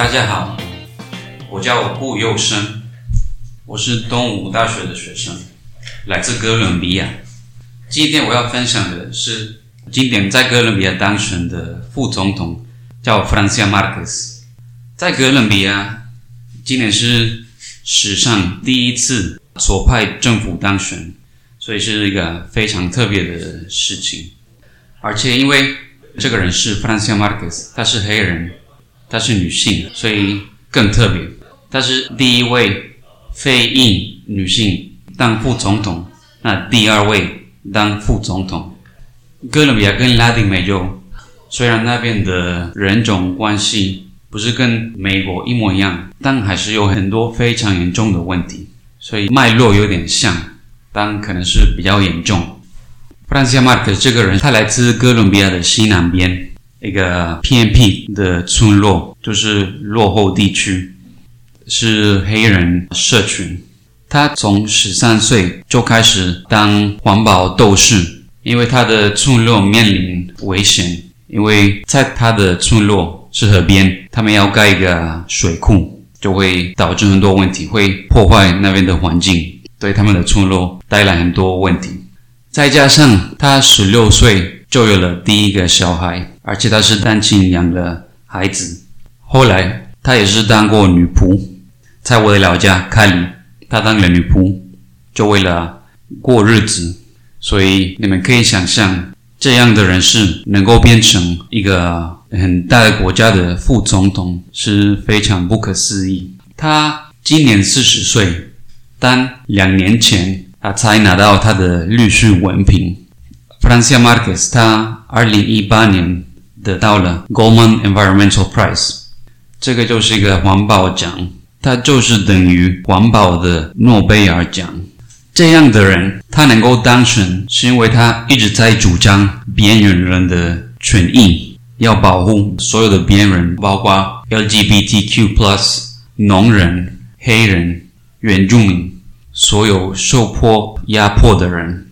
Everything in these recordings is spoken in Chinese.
大家好，我叫顾佑生，我是东吴大学的学生，来自哥伦比亚。今天我要分享的是今年在哥伦比亚当选的副总统，叫 Francia Marquez。在哥伦比亚，今年是史上第一次左派政府当选，所以是一个非常特别的事情。而且因为这个人是 Francia Marquez，他是黑人。她是女性，所以更特别。她是第一位非裔女性当副总统，那第二位当副总统。哥伦比亚跟拉丁美洲虽然那边的人种关系不是跟美国一模一样，但还是有很多非常严重的问题，所以脉络有点像，但可能是比较严重。弗兰西亚·马克这个人，他来自哥伦比亚的西南边。一个偏僻的村落，就是落后地区，是黑人社群。他从十三岁就开始当环保斗士，因为他的村落面临危险，因为在他的村落是河边，他们要盖一个水库，就会导致很多问题，会破坏那边的环境，对他们的村落带来很多问题。再加上他十六岁就有了第一个小孩。而且他是单亲养的孩子，后来他也是当过女仆，在我的老家开里，她当了女仆，就为了过日子。所以你们可以想象，这样的人士能够变成一个很大的国家的副总统，是非常不可思议。他今年四十岁，但两年前他才拿到他的律师文凭。Francia Marquez，他二零一八年。得到了 Goldman Environmental Prize，这个就是一个环保奖，它就是等于环保的诺贝尔奖。这样的人，他能够当选，是因为他一直在主张边缘人的权益，要保护所有的边缘人，包括 LGBTQ+、农人、黑人、原住民，所有受迫压迫的人。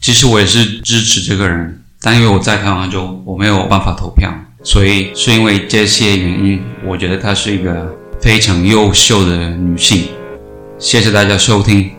其实我也是支持这个人。但因为我在台湾就我没有办法投票，所以是因为这些原因，我觉得她是一个非常优秀的女性。谢谢大家收听。